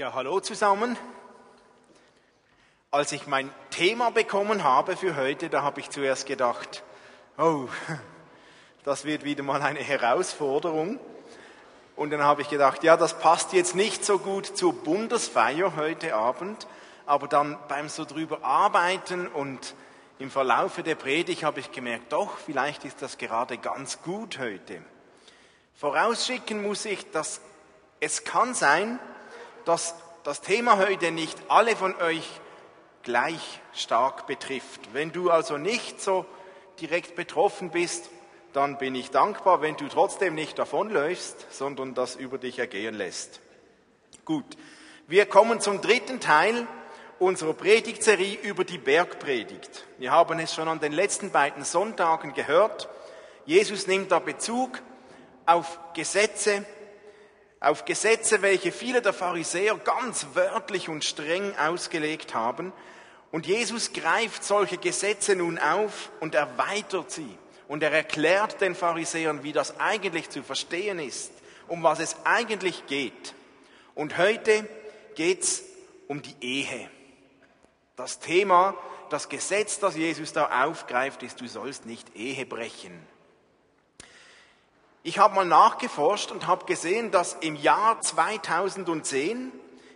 Ja, hallo zusammen. Als ich mein Thema bekommen habe für heute, da habe ich zuerst gedacht, oh, das wird wieder mal eine Herausforderung. Und dann habe ich gedacht, ja, das passt jetzt nicht so gut zur Bundesfeier heute Abend, aber dann beim so drüber arbeiten und im Verlaufe der Predigt habe ich gemerkt, doch, vielleicht ist das gerade ganz gut heute. Vorausschicken muss ich, dass es kann sein, dass das Thema heute nicht alle von euch gleich stark betrifft. Wenn du also nicht so direkt betroffen bist, dann bin ich dankbar, wenn du trotzdem nicht davonläufst, sondern das über dich ergehen lässt. Gut, wir kommen zum dritten Teil unserer Predigtserie über die Bergpredigt. Wir haben es schon an den letzten beiden Sonntagen gehört. Jesus nimmt da Bezug auf Gesetze, auf Gesetze, welche viele der Pharisäer ganz wörtlich und streng ausgelegt haben. Und Jesus greift solche Gesetze nun auf und erweitert sie. Und er erklärt den Pharisäern, wie das eigentlich zu verstehen ist, um was es eigentlich geht. Und heute geht's um die Ehe. Das Thema, das Gesetz, das Jesus da aufgreift, ist, du sollst nicht Ehe brechen. Ich habe mal nachgeforscht und habe gesehen, dass im Jahr 2010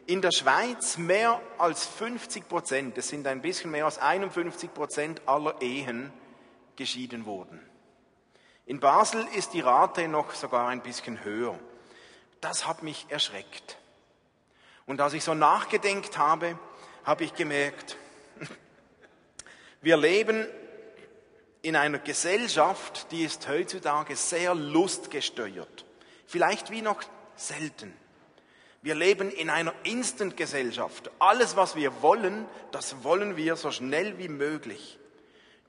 in der Schweiz mehr als 50 Prozent, es sind ein bisschen mehr als 51 Prozent aller Ehen geschieden wurden. In Basel ist die Rate noch sogar ein bisschen höher. Das hat mich erschreckt. Und als ich so nachgedenkt habe, habe ich gemerkt, wir leben in einer Gesellschaft, die ist heutzutage sehr lustgesteuert. Vielleicht wie noch selten. Wir leben in einer Instant-Gesellschaft. Alles, was wir wollen, das wollen wir so schnell wie möglich.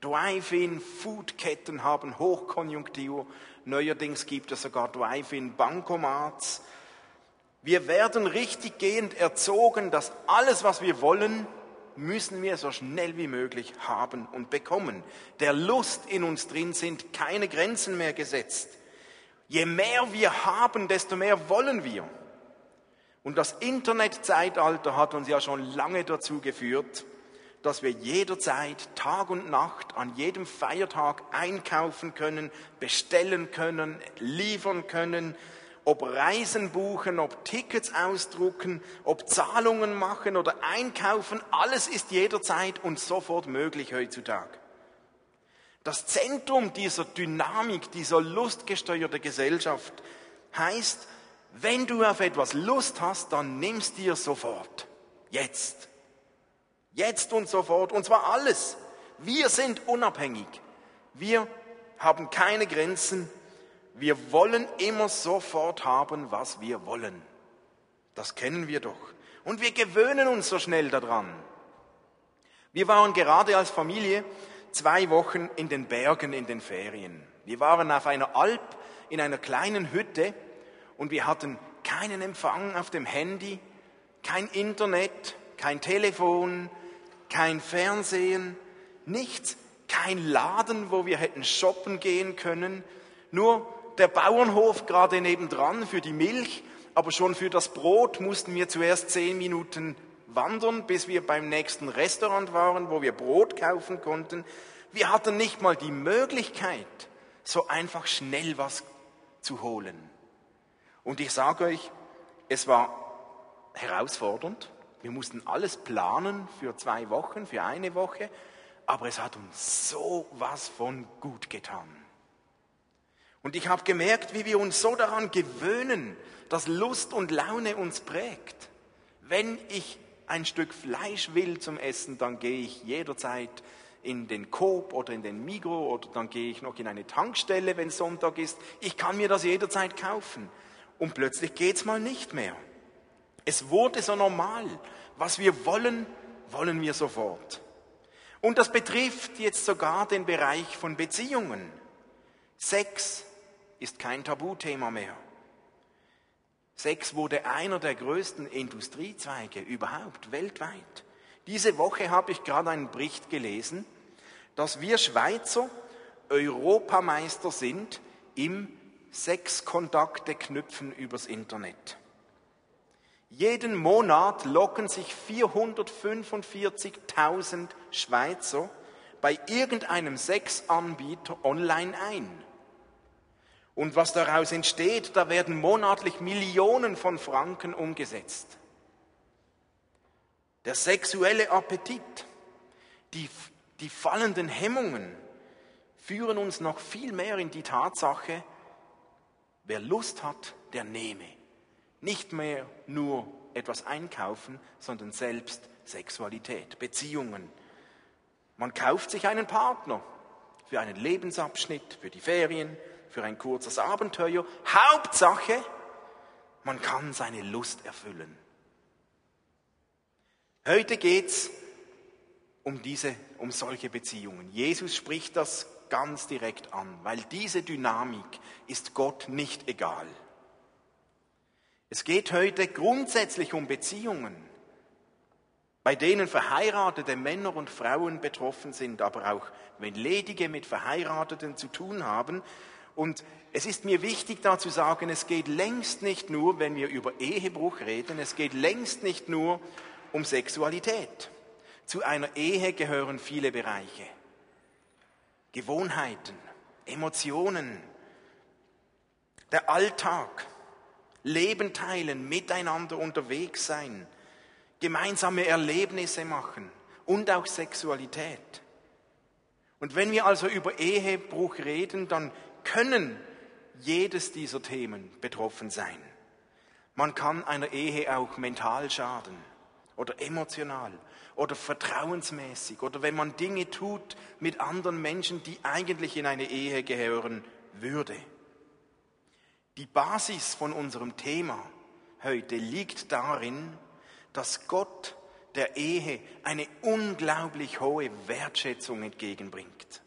Drive-in-Foodketten haben Hochkonjunktur. Neuerdings gibt es sogar Drive-in-Bankomats. Wir werden richtig gehend erzogen, dass alles, was wir wollen, müssen wir so schnell wie möglich haben und bekommen. Der Lust in uns drin sind keine Grenzen mehr gesetzt. Je mehr wir haben, desto mehr wollen wir. Und das Internetzeitalter hat uns ja schon lange dazu geführt, dass wir jederzeit, Tag und Nacht, an jedem Feiertag einkaufen können, bestellen können, liefern können, ob Reisen buchen, ob Tickets ausdrucken, ob Zahlungen machen oder einkaufen, alles ist jederzeit und sofort möglich heutzutage. Das Zentrum dieser Dynamik, dieser lustgesteuerten Gesellschaft heißt, wenn du auf etwas Lust hast, dann nimmst dir sofort. Jetzt. Jetzt und sofort. Und zwar alles. Wir sind unabhängig. Wir haben keine Grenzen. Wir wollen immer sofort haben, was wir wollen. Das kennen wir doch. Und wir gewöhnen uns so schnell daran. Wir waren gerade als Familie zwei Wochen in den Bergen in den Ferien. Wir waren auf einer Alp in einer kleinen Hütte und wir hatten keinen Empfang auf dem Handy, kein Internet, kein Telefon, kein Fernsehen, nichts, kein Laden, wo wir hätten shoppen gehen können, nur der Bauernhof gerade nebendran für die Milch, aber schon für das Brot mussten wir zuerst zehn Minuten wandern, bis wir beim nächsten Restaurant waren, wo wir Brot kaufen konnten. Wir hatten nicht mal die Möglichkeit, so einfach schnell was zu holen. Und ich sage euch, es war herausfordernd. Wir mussten alles planen für zwei Wochen, für eine Woche, aber es hat uns so was von gut getan. Und ich habe gemerkt, wie wir uns so daran gewöhnen, dass Lust und Laune uns prägt. Wenn ich ein Stück Fleisch will zum Essen, dann gehe ich jederzeit in den Coop oder in den Migro oder dann gehe ich noch in eine Tankstelle, wenn Sonntag ist. Ich kann mir das jederzeit kaufen. Und plötzlich geht's mal nicht mehr. Es wurde so normal. Was wir wollen, wollen wir sofort. Und das betrifft jetzt sogar den Bereich von Beziehungen. Sex, ist kein Tabuthema mehr. Sex wurde einer der größten Industriezweige überhaupt weltweit. Diese Woche habe ich gerade einen Bericht gelesen, dass wir Schweizer Europameister sind im Sexkontakte knüpfen übers Internet. Jeden Monat locken sich 445.000 Schweizer bei irgendeinem Sexanbieter online ein. Und was daraus entsteht, da werden monatlich Millionen von Franken umgesetzt. Der sexuelle Appetit, die, die fallenden Hemmungen führen uns noch viel mehr in die Tatsache, wer Lust hat, der nehme. Nicht mehr nur etwas einkaufen, sondern selbst Sexualität, Beziehungen. Man kauft sich einen Partner für einen Lebensabschnitt, für die Ferien, für ein kurzes Abenteuer. Hauptsache, man kann seine Lust erfüllen. Heute geht's um um solche Beziehungen. Jesus spricht das ganz direkt an, weil diese Dynamik ist Gott nicht egal. Es geht heute grundsätzlich um Beziehungen, bei denen verheiratete Männer und Frauen betroffen sind, aber auch wenn Ledige mit Verheirateten zu tun haben. Und es ist mir wichtig da zu sagen, es geht längst nicht nur, wenn wir über Ehebruch reden, es geht längst nicht nur um Sexualität. Zu einer Ehe gehören viele Bereiche. Gewohnheiten, Emotionen, der Alltag, Leben teilen, miteinander unterwegs sein, gemeinsame Erlebnisse machen und auch Sexualität. Und wenn wir also über Ehebruch reden, dann können jedes dieser Themen betroffen sein. Man kann einer Ehe auch mental schaden oder emotional oder vertrauensmäßig oder wenn man Dinge tut mit anderen Menschen, die eigentlich in eine Ehe gehören würde. Die Basis von unserem Thema heute liegt darin, dass Gott der Ehe eine unglaublich hohe Wertschätzung entgegenbringt.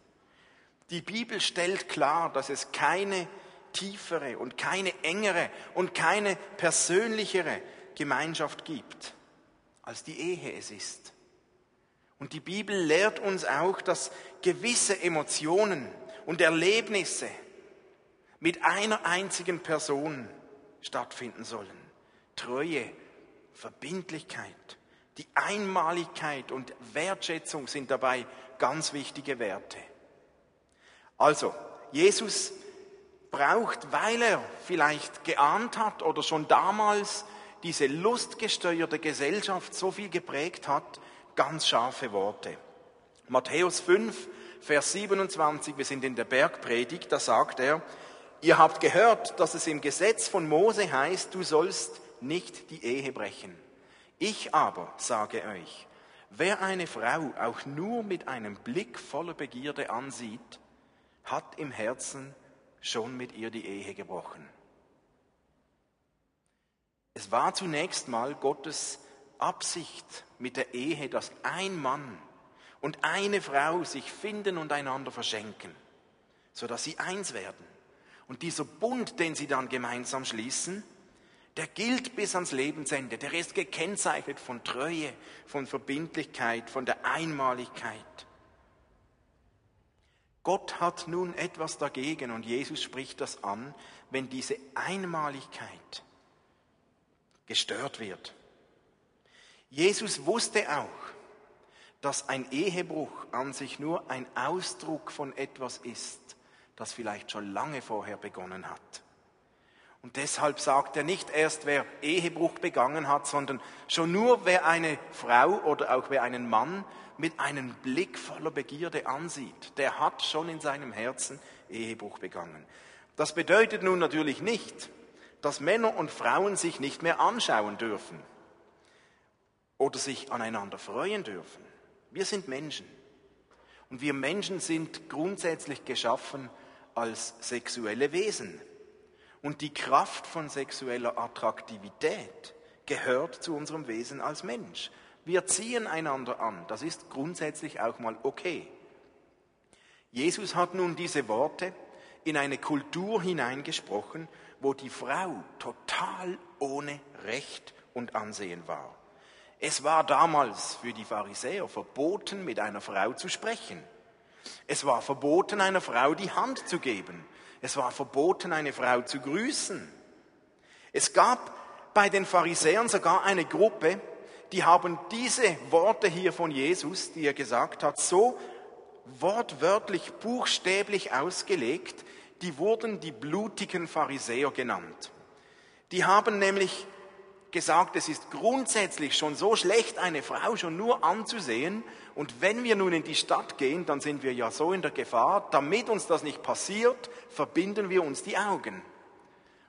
Die Bibel stellt klar, dass es keine tiefere und keine engere und keine persönlichere Gemeinschaft gibt, als die Ehe es ist. Und die Bibel lehrt uns auch, dass gewisse Emotionen und Erlebnisse mit einer einzigen Person stattfinden sollen. Treue, Verbindlichkeit, die Einmaligkeit und Wertschätzung sind dabei ganz wichtige Werte. Also, Jesus braucht, weil er vielleicht geahnt hat oder schon damals diese lustgesteuerte Gesellschaft so viel geprägt hat, ganz scharfe Worte. Matthäus 5, Vers 27, wir sind in der Bergpredigt, da sagt er, Ihr habt gehört, dass es im Gesetz von Mose heißt, du sollst nicht die Ehe brechen. Ich aber sage euch, wer eine Frau auch nur mit einem Blick voller Begierde ansieht, hat im Herzen schon mit ihr die Ehe gebrochen. Es war zunächst mal Gottes Absicht mit der Ehe, dass ein Mann und eine Frau sich finden und einander verschenken, sodass sie eins werden. Und dieser Bund, den sie dann gemeinsam schließen, der gilt bis ans Lebensende. Der ist gekennzeichnet von Treue, von Verbindlichkeit, von der Einmaligkeit. Gott hat nun etwas dagegen und Jesus spricht das an, wenn diese Einmaligkeit gestört wird. Jesus wusste auch, dass ein Ehebruch an sich nur ein Ausdruck von etwas ist, das vielleicht schon lange vorher begonnen hat. Und deshalb sagt er nicht erst, wer Ehebruch begangen hat, sondern schon nur, wer eine Frau oder auch wer einen Mann mit einem Blick voller Begierde ansieht, der hat schon in seinem Herzen Ehebruch begangen. Das bedeutet nun natürlich nicht, dass Männer und Frauen sich nicht mehr anschauen dürfen oder sich aneinander freuen dürfen. Wir sind Menschen. Und wir Menschen sind grundsätzlich geschaffen, als sexuelle Wesen. Und die Kraft von sexueller Attraktivität gehört zu unserem Wesen als Mensch. Wir ziehen einander an. Das ist grundsätzlich auch mal okay. Jesus hat nun diese Worte in eine Kultur hineingesprochen, wo die Frau total ohne Recht und Ansehen war. Es war damals für die Pharisäer verboten, mit einer Frau zu sprechen. Es war verboten, einer Frau die Hand zu geben. Es war verboten, eine Frau zu grüßen. Es gab bei den Pharisäern sogar eine Gruppe, die haben diese Worte hier von Jesus, die er gesagt hat, so wortwörtlich, buchstäblich ausgelegt, die wurden die blutigen Pharisäer genannt. Die haben nämlich gesagt, es ist grundsätzlich schon so schlecht, eine Frau schon nur anzusehen. Und wenn wir nun in die Stadt gehen, dann sind wir ja so in der Gefahr, damit uns das nicht passiert, verbinden wir uns die Augen.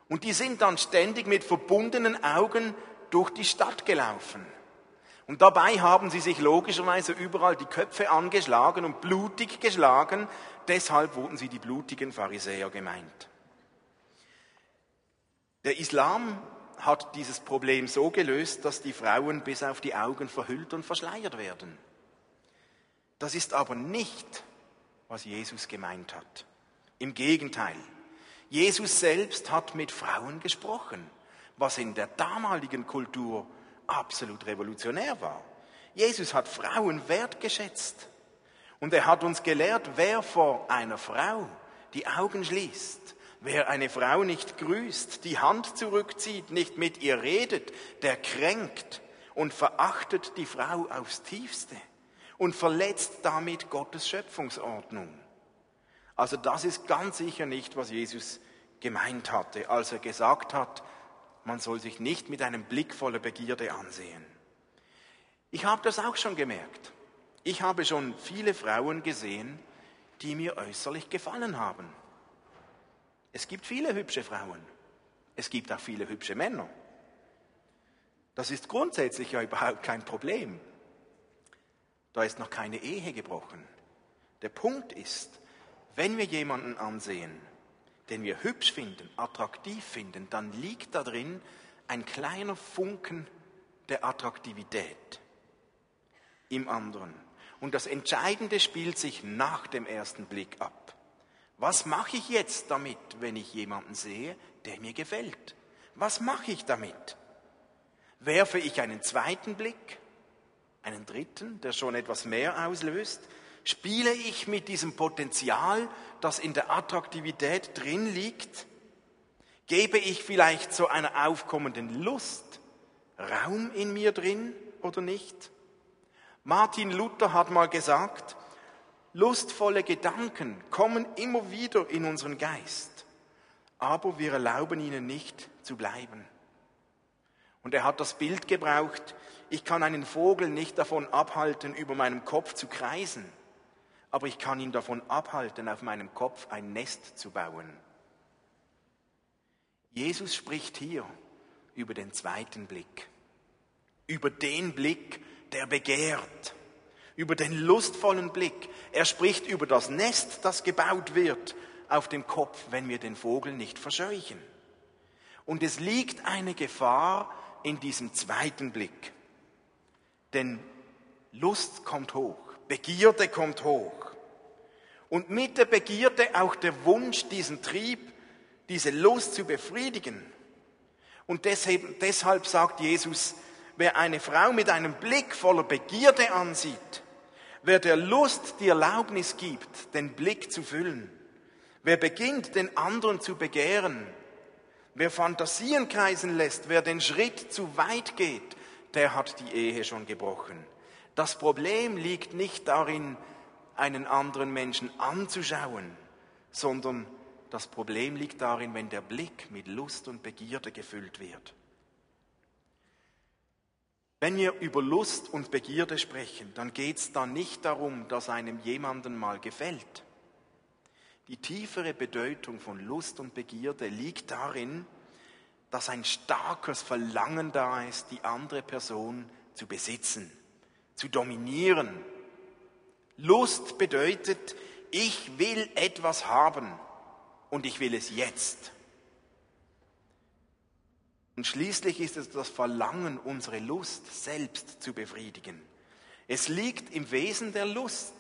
Und die sind dann ständig mit verbundenen Augen durch die Stadt gelaufen. Und dabei haben sie sich logischerweise überall die Köpfe angeschlagen und blutig geschlagen. Deshalb wurden sie die blutigen Pharisäer gemeint. Der Islam hat dieses Problem so gelöst, dass die Frauen bis auf die Augen verhüllt und verschleiert werden. Das ist aber nicht, was Jesus gemeint hat. Im Gegenteil, Jesus selbst hat mit Frauen gesprochen, was in der damaligen Kultur absolut revolutionär war. Jesus hat Frauen wertgeschätzt. Und er hat uns gelehrt, wer vor einer Frau die Augen schließt, wer eine Frau nicht grüßt, die Hand zurückzieht, nicht mit ihr redet, der kränkt und verachtet die Frau aufs tiefste und verletzt damit Gottes Schöpfungsordnung. Also das ist ganz sicher nicht, was Jesus gemeint hatte, als er gesagt hat, man soll sich nicht mit einem Blick voller Begierde ansehen. Ich habe das auch schon gemerkt. Ich habe schon viele Frauen gesehen, die mir äußerlich gefallen haben. Es gibt viele hübsche Frauen. Es gibt auch viele hübsche Männer. Das ist grundsätzlich ja überhaupt kein Problem. Da ist noch keine Ehe gebrochen. Der Punkt ist, wenn wir jemanden ansehen, den wir hübsch finden, attraktiv finden, dann liegt da drin ein kleiner Funken der Attraktivität im anderen. Und das Entscheidende spielt sich nach dem ersten Blick ab. Was mache ich jetzt damit, wenn ich jemanden sehe, der mir gefällt? Was mache ich damit? Werfe ich einen zweiten Blick, einen dritten, der schon etwas mehr auslöst? Spiele ich mit diesem Potenzial, das in der Attraktivität drin liegt? Gebe ich vielleicht so einer aufkommenden Lust Raum in mir drin oder nicht? Martin Luther hat mal gesagt, lustvolle Gedanken kommen immer wieder in unseren Geist, aber wir erlauben ihnen nicht zu bleiben. Und er hat das Bild gebraucht, ich kann einen Vogel nicht davon abhalten, über meinem Kopf zu kreisen aber ich kann ihn davon abhalten, auf meinem Kopf ein Nest zu bauen. Jesus spricht hier über den zweiten Blick, über den Blick, der begehrt, über den lustvollen Blick. Er spricht über das Nest, das gebaut wird auf dem Kopf, wenn wir den Vogel nicht verscheuchen. Und es liegt eine Gefahr in diesem zweiten Blick. Denn Lust kommt hoch, Begierde kommt hoch. Und mit der Begierde auch der Wunsch, diesen Trieb, diese Lust zu befriedigen. Und deshalb, deshalb sagt Jesus, wer eine Frau mit einem Blick voller Begierde ansieht, wer der Lust die Erlaubnis gibt, den Blick zu füllen, wer beginnt, den anderen zu begehren, wer Fantasien kreisen lässt, wer den Schritt zu weit geht, der hat die Ehe schon gebrochen. Das Problem liegt nicht darin, einen anderen Menschen anzuschauen, sondern das Problem liegt darin, wenn der Blick mit Lust und Begierde gefüllt wird. Wenn wir über Lust und Begierde sprechen, dann geht es da nicht darum, dass einem jemanden mal gefällt. Die tiefere Bedeutung von Lust und Begierde liegt darin, dass ein starkes Verlangen da ist, die andere Person zu besitzen, zu dominieren, Lust bedeutet, ich will etwas haben und ich will es jetzt. Und schließlich ist es das Verlangen, unsere Lust selbst zu befriedigen. Es liegt im Wesen der Lust,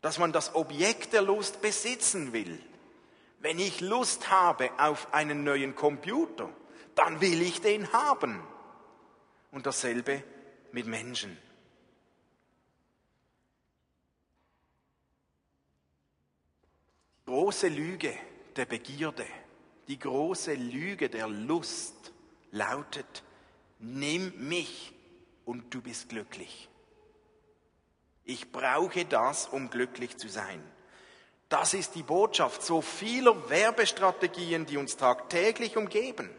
dass man das Objekt der Lust besitzen will. Wenn ich Lust habe auf einen neuen Computer, dann will ich den haben. Und dasselbe mit Menschen. große Lüge der Begierde, die große Lüge der Lust lautet, nimm mich und du bist glücklich. Ich brauche das, um glücklich zu sein. Das ist die Botschaft so vieler Werbestrategien, die uns tagtäglich umgeben.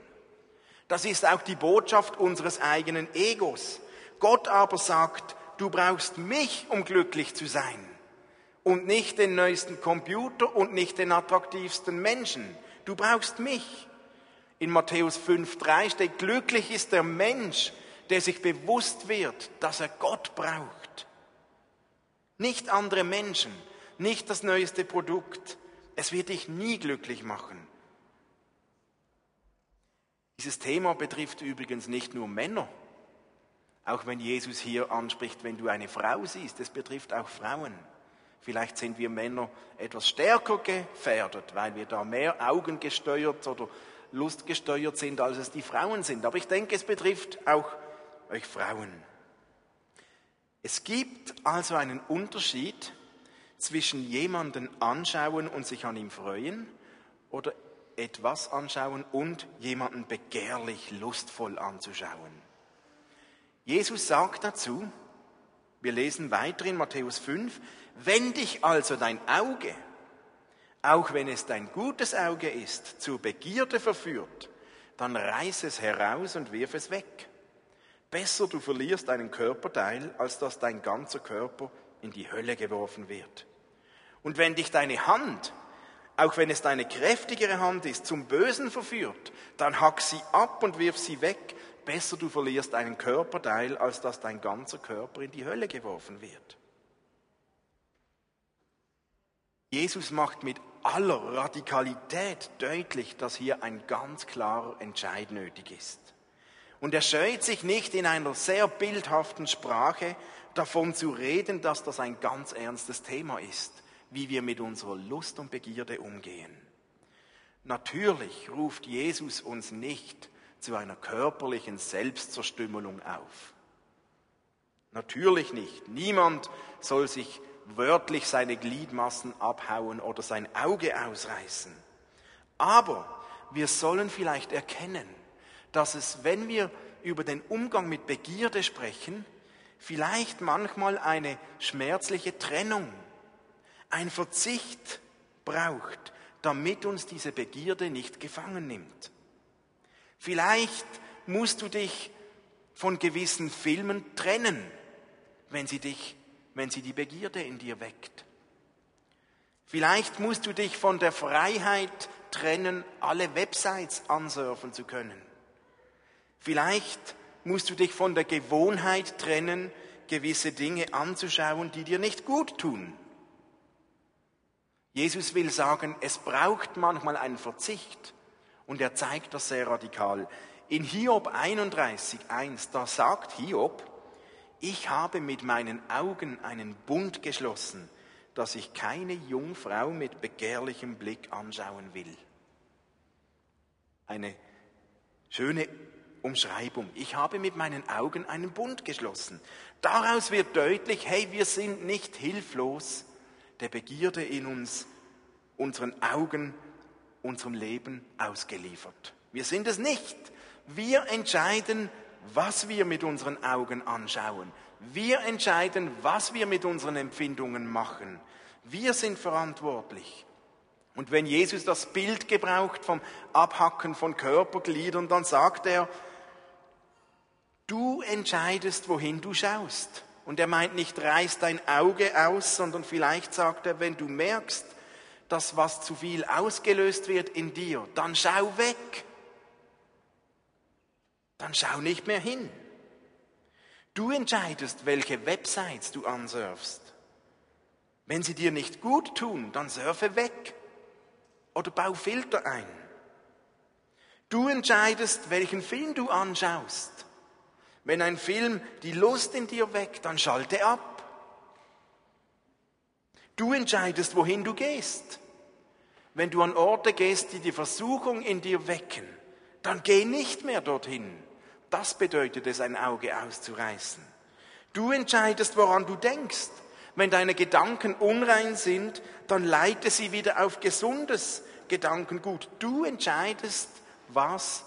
Das ist auch die Botschaft unseres eigenen Egos. Gott aber sagt, du brauchst mich, um glücklich zu sein. Und nicht den neuesten Computer und nicht den attraktivsten Menschen. Du brauchst mich. In Matthäus 5.3 steht, glücklich ist der Mensch, der sich bewusst wird, dass er Gott braucht. Nicht andere Menschen, nicht das neueste Produkt. Es wird dich nie glücklich machen. Dieses Thema betrifft übrigens nicht nur Männer, auch wenn Jesus hier anspricht, wenn du eine Frau siehst, es betrifft auch Frauen. Vielleicht sind wir Männer etwas stärker gefährdet, weil wir da mehr Augen gesteuert oder Lust gesteuert sind, als es die Frauen sind. Aber ich denke, es betrifft auch euch Frauen. Es gibt also einen Unterschied zwischen jemanden anschauen und sich an ihm freuen oder etwas anschauen und jemanden begehrlich lustvoll anzuschauen. Jesus sagt dazu, wir lesen weiter in Matthäus 5, wenn dich also dein Auge, auch wenn es dein gutes Auge ist, zur Begierde verführt, dann reiß es heraus und wirf es weg. Besser du verlierst einen Körperteil, als dass dein ganzer Körper in die Hölle geworfen wird. Und wenn dich deine Hand, auch wenn es deine kräftigere Hand ist, zum Bösen verführt, dann hack sie ab und wirf sie weg. Besser du verlierst einen Körperteil, als dass dein ganzer Körper in die Hölle geworfen wird. Jesus macht mit aller Radikalität deutlich, dass hier ein ganz klarer Entscheid nötig ist. Und er scheut sich nicht in einer sehr bildhaften Sprache davon zu reden, dass das ein ganz ernstes Thema ist wie wir mit unserer Lust und Begierde umgehen. Natürlich ruft Jesus uns nicht zu einer körperlichen Selbstzerstümmelung auf. Natürlich nicht. Niemand soll sich wörtlich seine Gliedmassen abhauen oder sein Auge ausreißen. Aber wir sollen vielleicht erkennen, dass es, wenn wir über den Umgang mit Begierde sprechen, vielleicht manchmal eine schmerzliche Trennung ein Verzicht braucht, damit uns diese Begierde nicht gefangen nimmt. Vielleicht musst du dich von gewissen Filmen trennen, wenn sie dich, wenn sie die Begierde in dir weckt. Vielleicht musst du dich von der Freiheit trennen, alle Websites ansurfen zu können. Vielleicht musst du dich von der Gewohnheit trennen, gewisse Dinge anzuschauen, die dir nicht gut tun. Jesus will sagen, es braucht manchmal einen Verzicht und er zeigt das sehr radikal. In Hiob 31, 1, da sagt Hiob, ich habe mit meinen Augen einen Bund geschlossen, dass ich keine Jungfrau mit begehrlichem Blick anschauen will. Eine schöne Umschreibung. Ich habe mit meinen Augen einen Bund geschlossen. Daraus wird deutlich, hey, wir sind nicht hilflos der Begierde in uns, unseren Augen, unserem Leben ausgeliefert. Wir sind es nicht. Wir entscheiden, was wir mit unseren Augen anschauen. Wir entscheiden, was wir mit unseren Empfindungen machen. Wir sind verantwortlich. Und wenn Jesus das Bild gebraucht vom Abhacken von Körpergliedern, dann sagt er, du entscheidest, wohin du schaust. Und er meint nicht, reiß dein Auge aus, sondern vielleicht sagt er, wenn du merkst, dass was zu viel ausgelöst wird in dir, dann schau weg. Dann schau nicht mehr hin. Du entscheidest, welche Websites du ansurfst. Wenn sie dir nicht gut tun, dann surfe weg oder bau Filter ein. Du entscheidest, welchen Film du anschaust. Wenn ein Film die Lust in dir weckt, dann schalte ab. Du entscheidest, wohin du gehst. Wenn du an Orte gehst, die die Versuchung in dir wecken, dann geh nicht mehr dorthin. Das bedeutet es, ein Auge auszureißen. Du entscheidest, woran du denkst. Wenn deine Gedanken unrein sind, dann leite sie wieder auf gesundes Gedankengut. Du entscheidest, was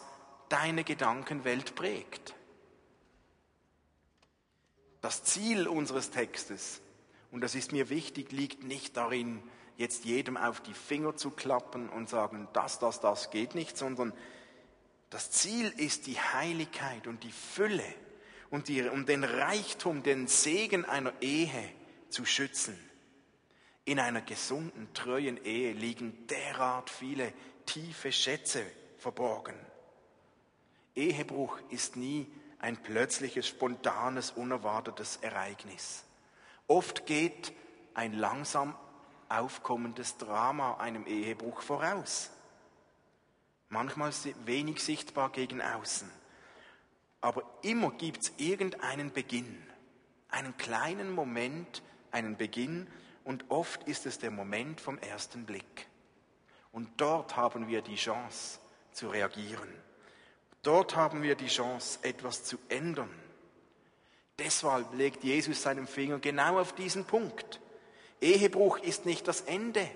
deine Gedankenwelt prägt. Das Ziel unseres Textes, und das ist mir wichtig, liegt nicht darin, jetzt jedem auf die Finger zu klappen und sagen, das, das, das geht nicht, sondern das Ziel ist die Heiligkeit und die Fülle und, die, und den Reichtum, den Segen einer Ehe zu schützen. In einer gesunden, treuen Ehe liegen derart viele tiefe Schätze verborgen. Ehebruch ist nie ein plötzliches, spontanes, unerwartetes Ereignis. Oft geht ein langsam aufkommendes Drama einem Ehebruch voraus. Manchmal wenig sichtbar gegen außen. Aber immer gibt es irgendeinen Beginn, einen kleinen Moment, einen Beginn und oft ist es der Moment vom ersten Blick. Und dort haben wir die Chance zu reagieren. Dort haben wir die Chance, etwas zu ändern. Deshalb legt Jesus seinen Finger genau auf diesen Punkt. Ehebruch ist nicht das Ende,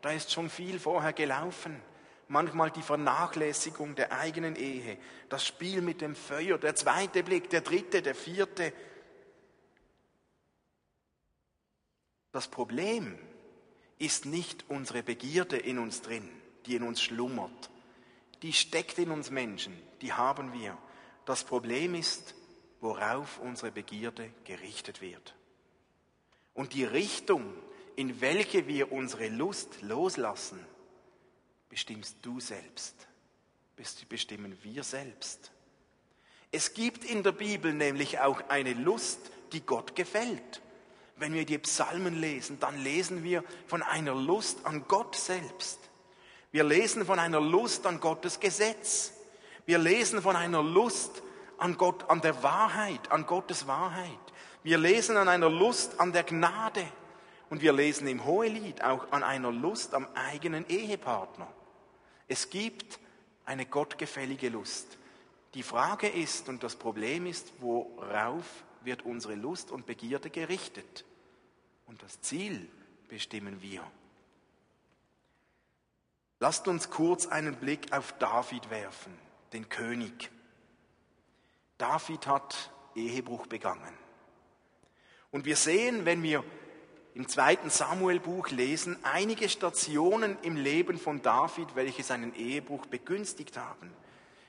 da ist schon viel vorher gelaufen. Manchmal die Vernachlässigung der eigenen Ehe, das Spiel mit dem Feuer, der zweite Blick, der dritte, der vierte. Das Problem ist nicht unsere Begierde in uns drin, die in uns schlummert. Die steckt in uns Menschen, die haben wir. Das Problem ist, worauf unsere Begierde gerichtet wird. Und die Richtung, in welche wir unsere Lust loslassen, bestimmst du selbst, bestimmen wir selbst. Es gibt in der Bibel nämlich auch eine Lust, die Gott gefällt. Wenn wir die Psalmen lesen, dann lesen wir von einer Lust an Gott selbst. Wir lesen von einer Lust an Gottes Gesetz. Wir lesen von einer Lust an Gott, an der Wahrheit, an Gottes Wahrheit. Wir lesen an einer Lust an der Gnade. Und wir lesen im Hohelied auch an einer Lust am eigenen Ehepartner. Es gibt eine gottgefällige Lust. Die Frage ist und das Problem ist, worauf wird unsere Lust und Begierde gerichtet? Und das Ziel bestimmen wir. Lasst uns kurz einen Blick auf David werfen, den König. David hat Ehebruch begangen. Und wir sehen, wenn wir im zweiten Samuelbuch lesen, einige Stationen im Leben von David, welche seinen Ehebruch begünstigt haben.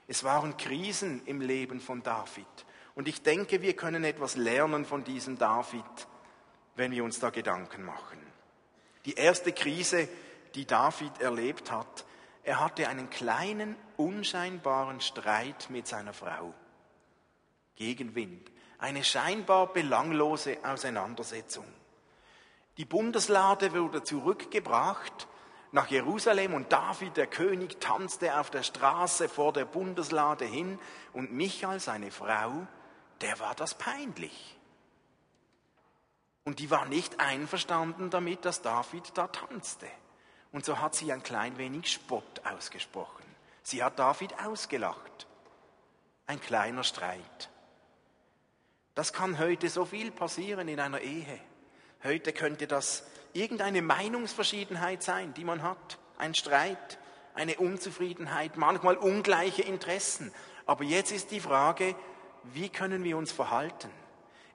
Es waren Krisen im Leben von David. Und ich denke, wir können etwas lernen von diesem David, wenn wir uns da Gedanken machen. Die erste Krise, die David erlebt hat, er hatte einen kleinen, unscheinbaren Streit mit seiner Frau. Gegenwind, eine scheinbar belanglose Auseinandersetzung. Die Bundeslade wurde zurückgebracht nach Jerusalem und David, der König, tanzte auf der Straße vor der Bundeslade hin und Michael, seine Frau, der war das peinlich. Und die war nicht einverstanden damit, dass David da tanzte. Und so hat sie ein klein wenig Spott ausgesprochen. Sie hat David ausgelacht. Ein kleiner Streit. Das kann heute so viel passieren in einer Ehe. Heute könnte das irgendeine Meinungsverschiedenheit sein, die man hat. Ein Streit, eine Unzufriedenheit, manchmal ungleiche Interessen. Aber jetzt ist die Frage, wie können wir uns verhalten?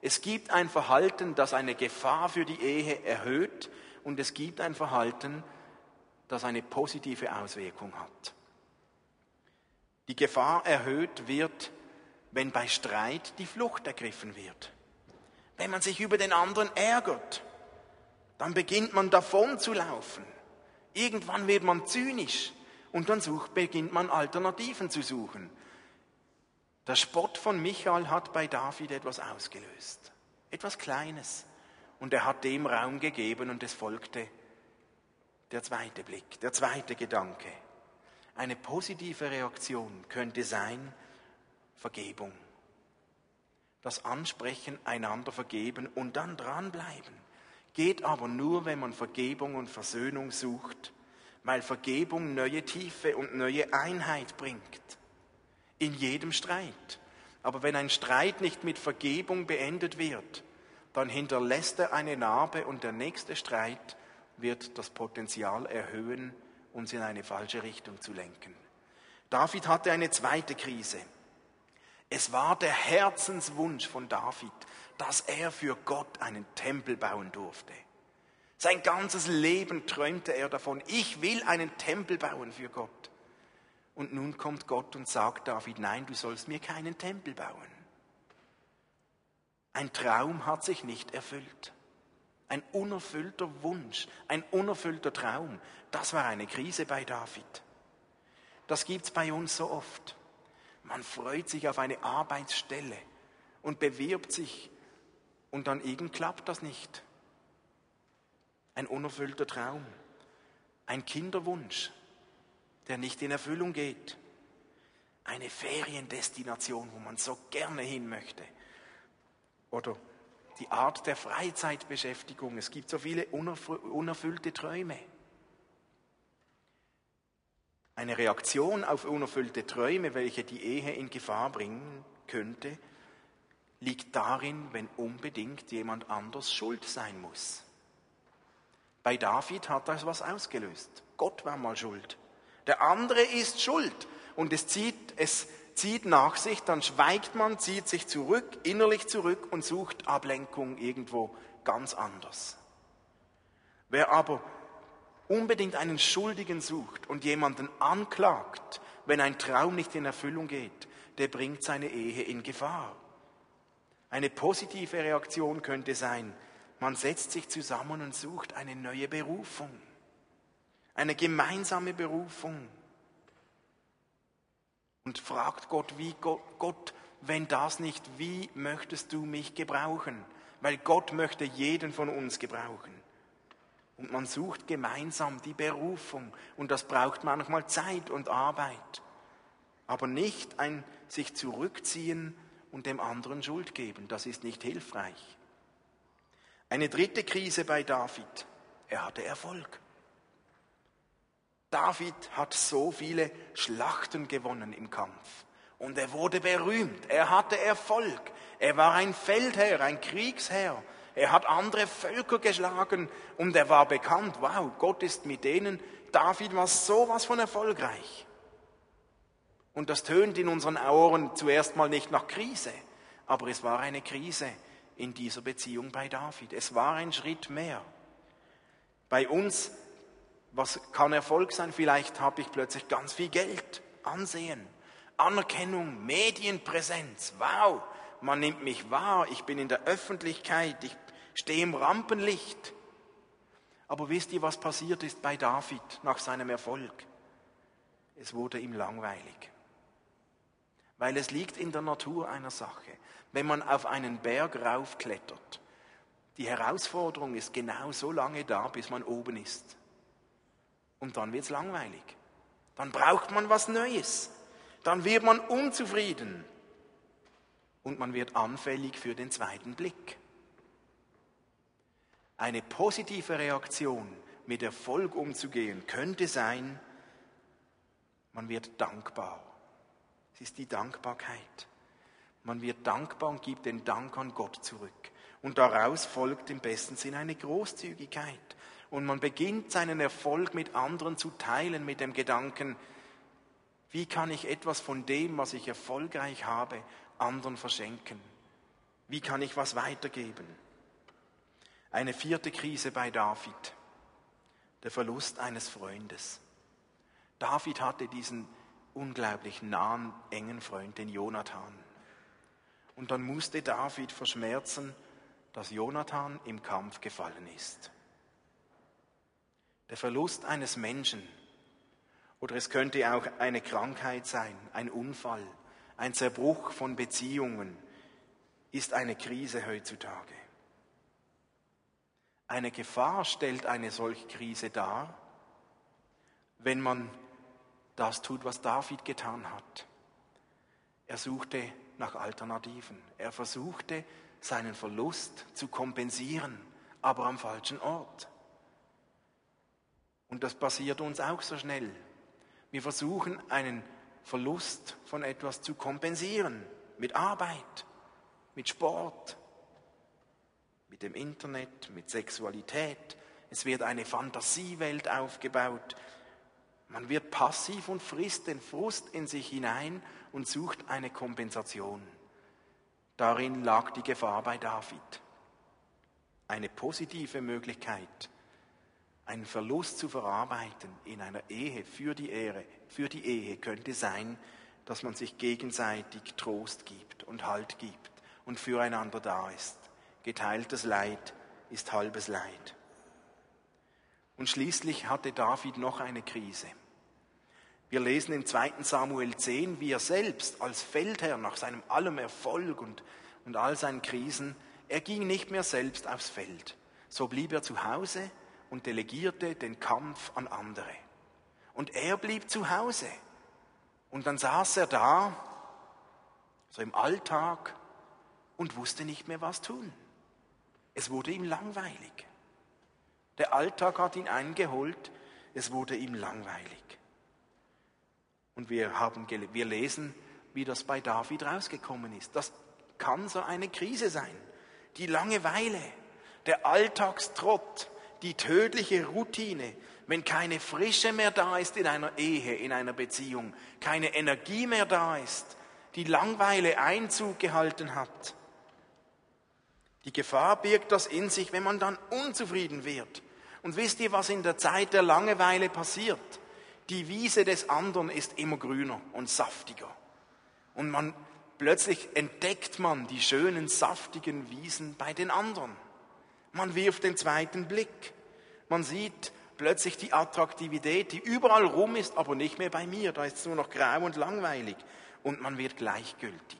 Es gibt ein Verhalten, das eine Gefahr für die Ehe erhöht und es gibt ein Verhalten, das eine positive Auswirkung hat. Die Gefahr erhöht wird, wenn bei Streit die Flucht ergriffen wird. Wenn man sich über den anderen ärgert, dann beginnt man davon zu laufen. Irgendwann wird man zynisch und dann sucht, beginnt man Alternativen zu suchen. Der Spott von Michael hat bei David etwas ausgelöst, etwas Kleines. Und er hat dem Raum gegeben und es folgte der zweite Blick, der zweite Gedanke. Eine positive Reaktion könnte sein Vergebung. Das Ansprechen, einander vergeben und dann dranbleiben. Geht aber nur, wenn man Vergebung und Versöhnung sucht, weil Vergebung neue Tiefe und neue Einheit bringt. In jedem Streit. Aber wenn ein Streit nicht mit Vergebung beendet wird, dann hinterlässt er eine Narbe und der nächste Streit wird das Potenzial erhöhen, uns in eine falsche Richtung zu lenken. David hatte eine zweite Krise. Es war der Herzenswunsch von David, dass er für Gott einen Tempel bauen durfte. Sein ganzes Leben träumte er davon, ich will einen Tempel bauen für Gott. Und nun kommt Gott und sagt David, nein, du sollst mir keinen Tempel bauen. Ein Traum hat sich nicht erfüllt. Ein unerfüllter Wunsch, ein unerfüllter Traum. Das war eine Krise bei David. Das gibt's bei uns so oft. Man freut sich auf eine Arbeitsstelle und bewirbt sich und dann irgend klappt das nicht ein unerfüllter Traum, ein Kinderwunsch, der nicht in Erfüllung geht, eine Feriendestination, wo man so gerne hin möchte. Oder die Art der Freizeitbeschäftigung. Es gibt so viele unerfüllte Träume. Eine Reaktion auf unerfüllte Träume, welche die Ehe in Gefahr bringen könnte, liegt darin, wenn unbedingt jemand anders schuld sein muss. Bei David hat das was ausgelöst. Gott war mal schuld. Der andere ist schuld. Und es zieht, es zieht nach sich, dann schweigt man, zieht sich zurück, innerlich zurück und sucht Ablenkung irgendwo ganz anders. Wer aber unbedingt einen Schuldigen sucht und jemanden anklagt, wenn ein Traum nicht in Erfüllung geht, der bringt seine Ehe in Gefahr. Eine positive Reaktion könnte sein, man setzt sich zusammen und sucht eine neue Berufung, eine gemeinsame Berufung und fragt Gott, wie Gott, Gott, wenn das nicht, wie möchtest du mich gebrauchen? Weil Gott möchte jeden von uns gebrauchen. Und man sucht gemeinsam die Berufung und das braucht manchmal Zeit und Arbeit. Aber nicht ein sich zurückziehen und dem anderen Schuld geben, das ist nicht hilfreich. Eine dritte Krise bei David. Er hatte Erfolg. David hat so viele Schlachten gewonnen im Kampf. Und er wurde berühmt. Er hatte Erfolg. Er war ein Feldherr, ein Kriegsherr. Er hat andere Völker geschlagen und er war bekannt. Wow, Gott ist mit denen. David war sowas von erfolgreich. Und das tönt in unseren Ohren zuerst mal nicht nach Krise, aber es war eine Krise in dieser Beziehung bei David. Es war ein Schritt mehr. Bei uns, was kann Erfolg sein? Vielleicht habe ich plötzlich ganz viel Geld, Ansehen, Anerkennung, Medienpräsenz. Wow, man nimmt mich wahr, ich bin in der Öffentlichkeit, ich stehe im Rampenlicht. Aber wisst ihr, was passiert ist bei David nach seinem Erfolg? Es wurde ihm langweilig. Weil es liegt in der Natur einer Sache wenn man auf einen Berg raufklettert. Die Herausforderung ist genau so lange da, bis man oben ist. Und dann wird es langweilig. Dann braucht man was Neues. Dann wird man unzufrieden. Und man wird anfällig für den zweiten Blick. Eine positive Reaktion, mit Erfolg umzugehen, könnte sein, man wird dankbar. Es ist die Dankbarkeit. Man wird dankbar und gibt den Dank an Gott zurück. Und daraus folgt im besten Sinn eine Großzügigkeit. Und man beginnt seinen Erfolg mit anderen zu teilen, mit dem Gedanken, wie kann ich etwas von dem, was ich erfolgreich habe, anderen verschenken? Wie kann ich was weitergeben? Eine vierte Krise bei David, der Verlust eines Freundes. David hatte diesen unglaublich nahen, engen Freund, den Jonathan. Und dann musste David verschmerzen, dass Jonathan im Kampf gefallen ist. Der Verlust eines Menschen, oder es könnte auch eine Krankheit sein, ein Unfall, ein Zerbruch von Beziehungen, ist eine Krise heutzutage. Eine Gefahr stellt eine solche Krise dar, wenn man das tut, was David getan hat. Er suchte nach Alternativen. Er versuchte, seinen Verlust zu kompensieren, aber am falschen Ort. Und das passiert uns auch so schnell. Wir versuchen, einen Verlust von etwas zu kompensieren. Mit Arbeit, mit Sport, mit dem Internet, mit Sexualität. Es wird eine Fantasiewelt aufgebaut. Man wird passiv und frisst den Frust in sich hinein und sucht eine Kompensation. Darin lag die Gefahr bei David. Eine positive Möglichkeit, einen Verlust zu verarbeiten in einer Ehe für die Ehre, für die Ehe könnte sein, dass man sich gegenseitig Trost gibt und Halt gibt und füreinander da ist. Geteiltes Leid ist halbes Leid. Und schließlich hatte David noch eine Krise. Wir lesen im 2. Samuel 10, wie er selbst als Feldherr nach seinem allem Erfolg und, und all seinen Krisen, er ging nicht mehr selbst aufs Feld. So blieb er zu Hause und delegierte den Kampf an andere. Und er blieb zu Hause. Und dann saß er da, so im Alltag, und wusste nicht mehr, was tun. Es wurde ihm langweilig. Der Alltag hat ihn eingeholt, es wurde ihm langweilig. Und wir, haben, wir lesen, wie das bei David rausgekommen ist. Das kann so eine Krise sein. Die Langeweile, der Alltagstrott, die tödliche Routine, wenn keine Frische mehr da ist in einer Ehe, in einer Beziehung, keine Energie mehr da ist, die Langweile Einzug gehalten hat. Die Gefahr birgt das in sich, wenn man dann unzufrieden wird. Und wisst ihr, was in der Zeit der Langeweile passiert? Die Wiese des anderen ist immer grüner und saftiger. Und man plötzlich entdeckt man die schönen saftigen Wiesen bei den anderen. Man wirft den zweiten Blick. Man sieht plötzlich die Attraktivität, die überall rum ist, aber nicht mehr bei mir. Da ist es nur noch grau und langweilig. Und man wird gleichgültig.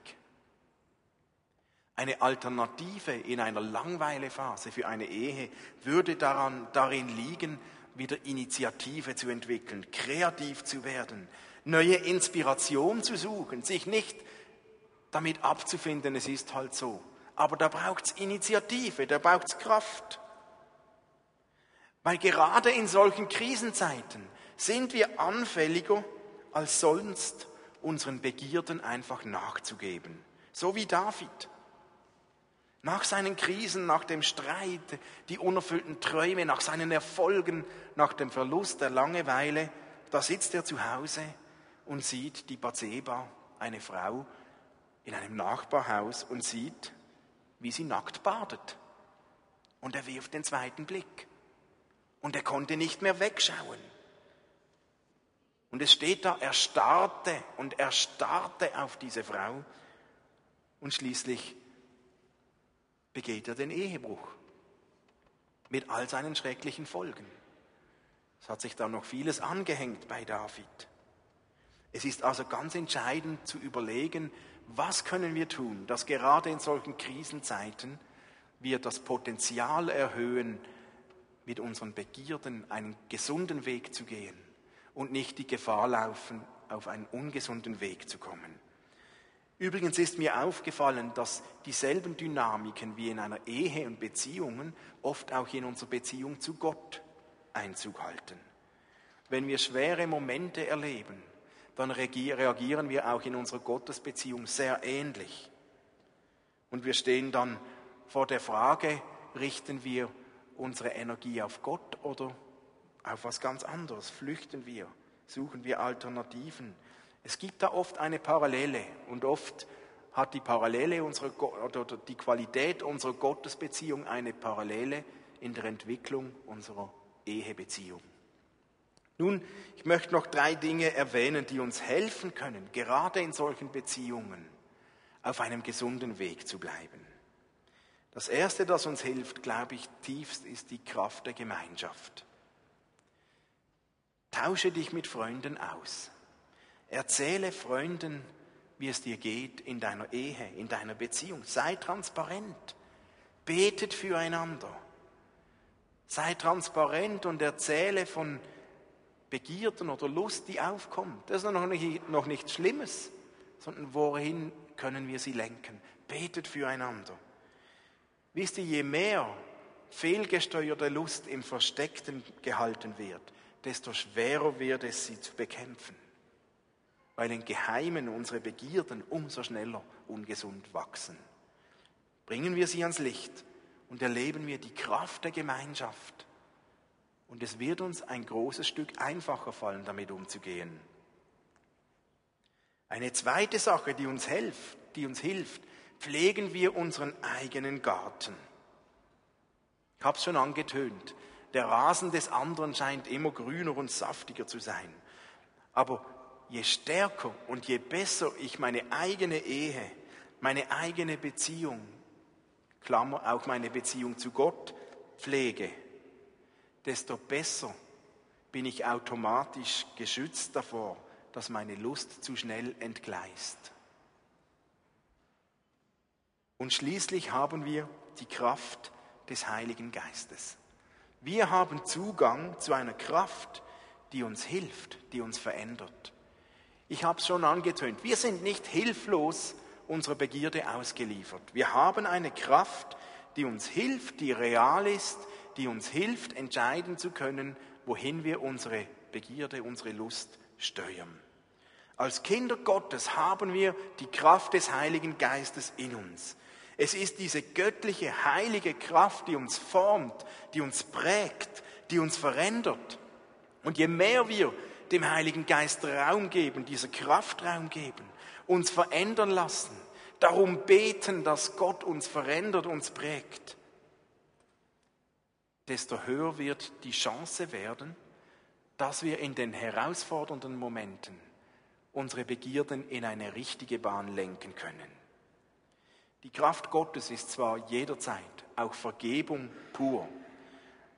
Eine Alternative in einer Langweilephase für eine Ehe würde daran, darin liegen, wieder Initiative zu entwickeln, kreativ zu werden, neue Inspiration zu suchen, sich nicht damit abzufinden, es ist halt so, aber da braucht es Initiative, da braucht es Kraft. Weil gerade in solchen Krisenzeiten sind wir anfälliger als sonst, unseren Begierden einfach nachzugeben. So wie David. Nach seinen Krisen, nach dem Streit, die unerfüllten Träume, nach seinen Erfolgen, nach dem Verlust der Langeweile, da sitzt er zu Hause und sieht die Bathseba, eine Frau, in einem Nachbarhaus und sieht, wie sie nackt badet. Und er wirft den zweiten Blick. Und er konnte nicht mehr wegschauen. Und es steht da, er starrte und er starrte auf diese Frau. Und schließlich begeht er den Ehebruch. Mit all seinen schrecklichen Folgen. Es hat sich da noch vieles angehängt bei David. Es ist also ganz entscheidend zu überlegen, was können wir tun, dass gerade in solchen Krisenzeiten wir das Potenzial erhöhen, mit unseren Begierden einen gesunden Weg zu gehen und nicht die Gefahr laufen, auf einen ungesunden Weg zu kommen. Übrigens ist mir aufgefallen, dass dieselben Dynamiken wie in einer Ehe und Beziehungen oft auch in unserer Beziehung zu Gott Einzug halten. Wenn wir schwere Momente erleben, dann reagieren wir auch in unserer Gottesbeziehung sehr ähnlich. Und wir stehen dann vor der Frage, richten wir unsere Energie auf Gott oder auf was ganz anderes? Flüchten wir? Suchen wir Alternativen? Es gibt da oft eine Parallele und oft hat die Parallele unserer oder die Qualität unserer Gottesbeziehung eine Parallele in der Entwicklung unserer Ehebeziehung. Nun, ich möchte noch drei Dinge erwähnen, die uns helfen können, gerade in solchen Beziehungen auf einem gesunden Weg zu bleiben. Das Erste, das uns hilft, glaube ich, tiefst, ist die Kraft der Gemeinschaft. Tausche dich mit Freunden aus. Erzähle Freunden, wie es dir geht in deiner Ehe, in deiner Beziehung. Sei transparent. Betet füreinander. Sei transparent und erzähle von Begierden oder Lust, die aufkommt. Das ist noch, nicht, noch nichts Schlimmes, sondern wohin können wir sie lenken? Betet füreinander. Wisst ihr, je mehr fehlgesteuerte Lust im Versteckten gehalten wird, desto schwerer wird es, sie zu bekämpfen. Weil im Geheimen unsere Begierden umso schneller ungesund wachsen. Bringen wir sie ans Licht und erleben wir die Kraft der Gemeinschaft Und es wird uns ein großes Stück einfacher fallen, damit umzugehen. Eine zweite Sache, die uns hilft, die uns hilft, pflegen wir unseren eigenen Garten. Ich habe es schon angetönt. Der Rasen des anderen scheint immer grüner und saftiger zu sein. Aber je stärker und je besser ich meine eigene Ehe, meine eigene Beziehung, Klammer auch meine Beziehung zu Gott pflege, desto besser bin ich automatisch geschützt davor, dass meine Lust zu schnell entgleist. Und schließlich haben wir die Kraft des Heiligen Geistes. Wir haben Zugang zu einer Kraft, die uns hilft, die uns verändert. Ich habe es schon angetönt, wir sind nicht hilflos unserer Begierde ausgeliefert. Wir haben eine Kraft, die uns hilft, die real ist, die uns hilft, entscheiden zu können, wohin wir unsere Begierde, unsere Lust steuern. Als Kinder Gottes haben wir die Kraft des Heiligen Geistes in uns. Es ist diese göttliche, heilige Kraft, die uns formt, die uns prägt, die uns verändert. Und je mehr wir dem Heiligen Geist Raum geben, dieser Kraft Raum geben, uns verändern lassen, darum beten, dass Gott uns verändert, uns prägt, desto höher wird die Chance werden, dass wir in den herausfordernden Momenten unsere Begierden in eine richtige Bahn lenken können. Die Kraft Gottes ist zwar jederzeit auch Vergebung pur,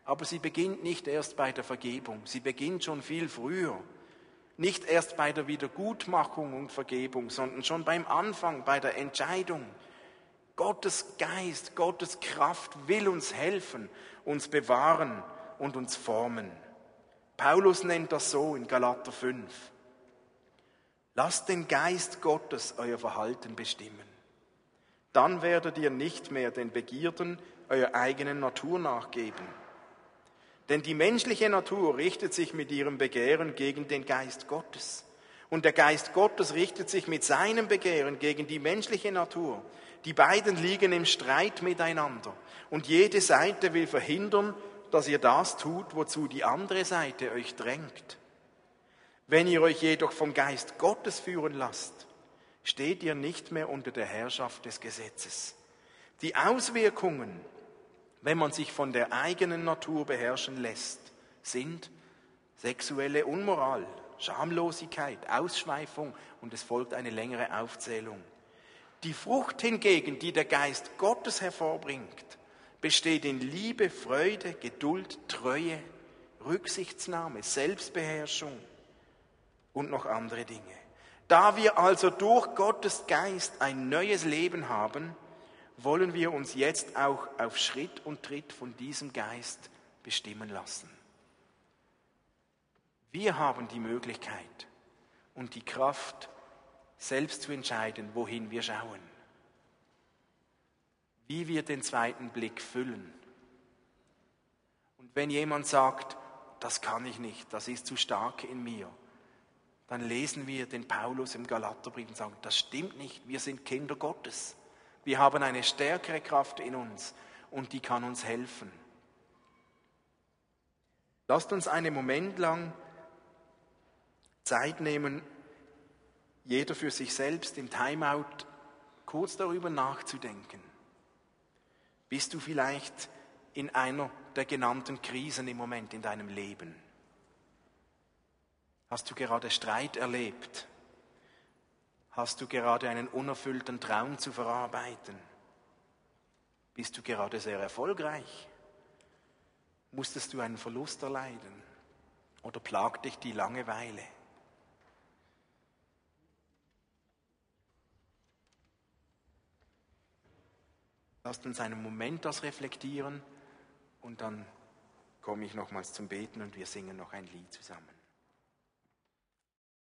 aber sie beginnt nicht erst bei der Vergebung, sie beginnt schon viel früher. Nicht erst bei der Wiedergutmachung und Vergebung, sondern schon beim Anfang, bei der Entscheidung. Gottes Geist, Gottes Kraft will uns helfen, uns bewahren und uns formen. Paulus nennt das so in Galater 5. Lasst den Geist Gottes euer Verhalten bestimmen. Dann werdet ihr nicht mehr den Begierden eurer eigenen Natur nachgeben. Denn die menschliche Natur richtet sich mit ihrem Begehren gegen den Geist Gottes. Und der Geist Gottes richtet sich mit seinem Begehren gegen die menschliche Natur. Die beiden liegen im Streit miteinander. Und jede Seite will verhindern, dass ihr das tut, wozu die andere Seite euch drängt. Wenn ihr euch jedoch vom Geist Gottes führen lasst, steht ihr nicht mehr unter der Herrschaft des Gesetzes. Die Auswirkungen, wenn man sich von der eigenen Natur beherrschen lässt, sind sexuelle Unmoral, Schamlosigkeit, Ausschweifung und es folgt eine längere Aufzählung. Die Frucht hingegen, die der Geist Gottes hervorbringt, besteht in Liebe, Freude, Geduld, Treue, Rücksichtsnahme, Selbstbeherrschung und noch andere Dinge. Da wir also durch Gottes Geist ein neues Leben haben, wollen wir uns jetzt auch auf Schritt und Tritt von diesem Geist bestimmen lassen. Wir haben die Möglichkeit und die Kraft, selbst zu entscheiden, wohin wir schauen, wie wir den zweiten Blick füllen. Und wenn jemand sagt, das kann ich nicht, das ist zu stark in mir, dann lesen wir den Paulus im Galaterbrief und sagen, das stimmt nicht, wir sind Kinder Gottes. Wir haben eine stärkere Kraft in uns und die kann uns helfen. Lasst uns einen Moment lang Zeit nehmen, jeder für sich selbst im Timeout kurz darüber nachzudenken. Bist du vielleicht in einer der genannten Krisen im Moment in deinem Leben? Hast du gerade Streit erlebt? Hast du gerade einen unerfüllten Traum zu verarbeiten? Bist du gerade sehr erfolgreich? Musstest du einen Verlust erleiden? Oder plagt dich die Langeweile? Lasst uns einen Moment das reflektieren und dann komme ich nochmals zum Beten und wir singen noch ein Lied zusammen.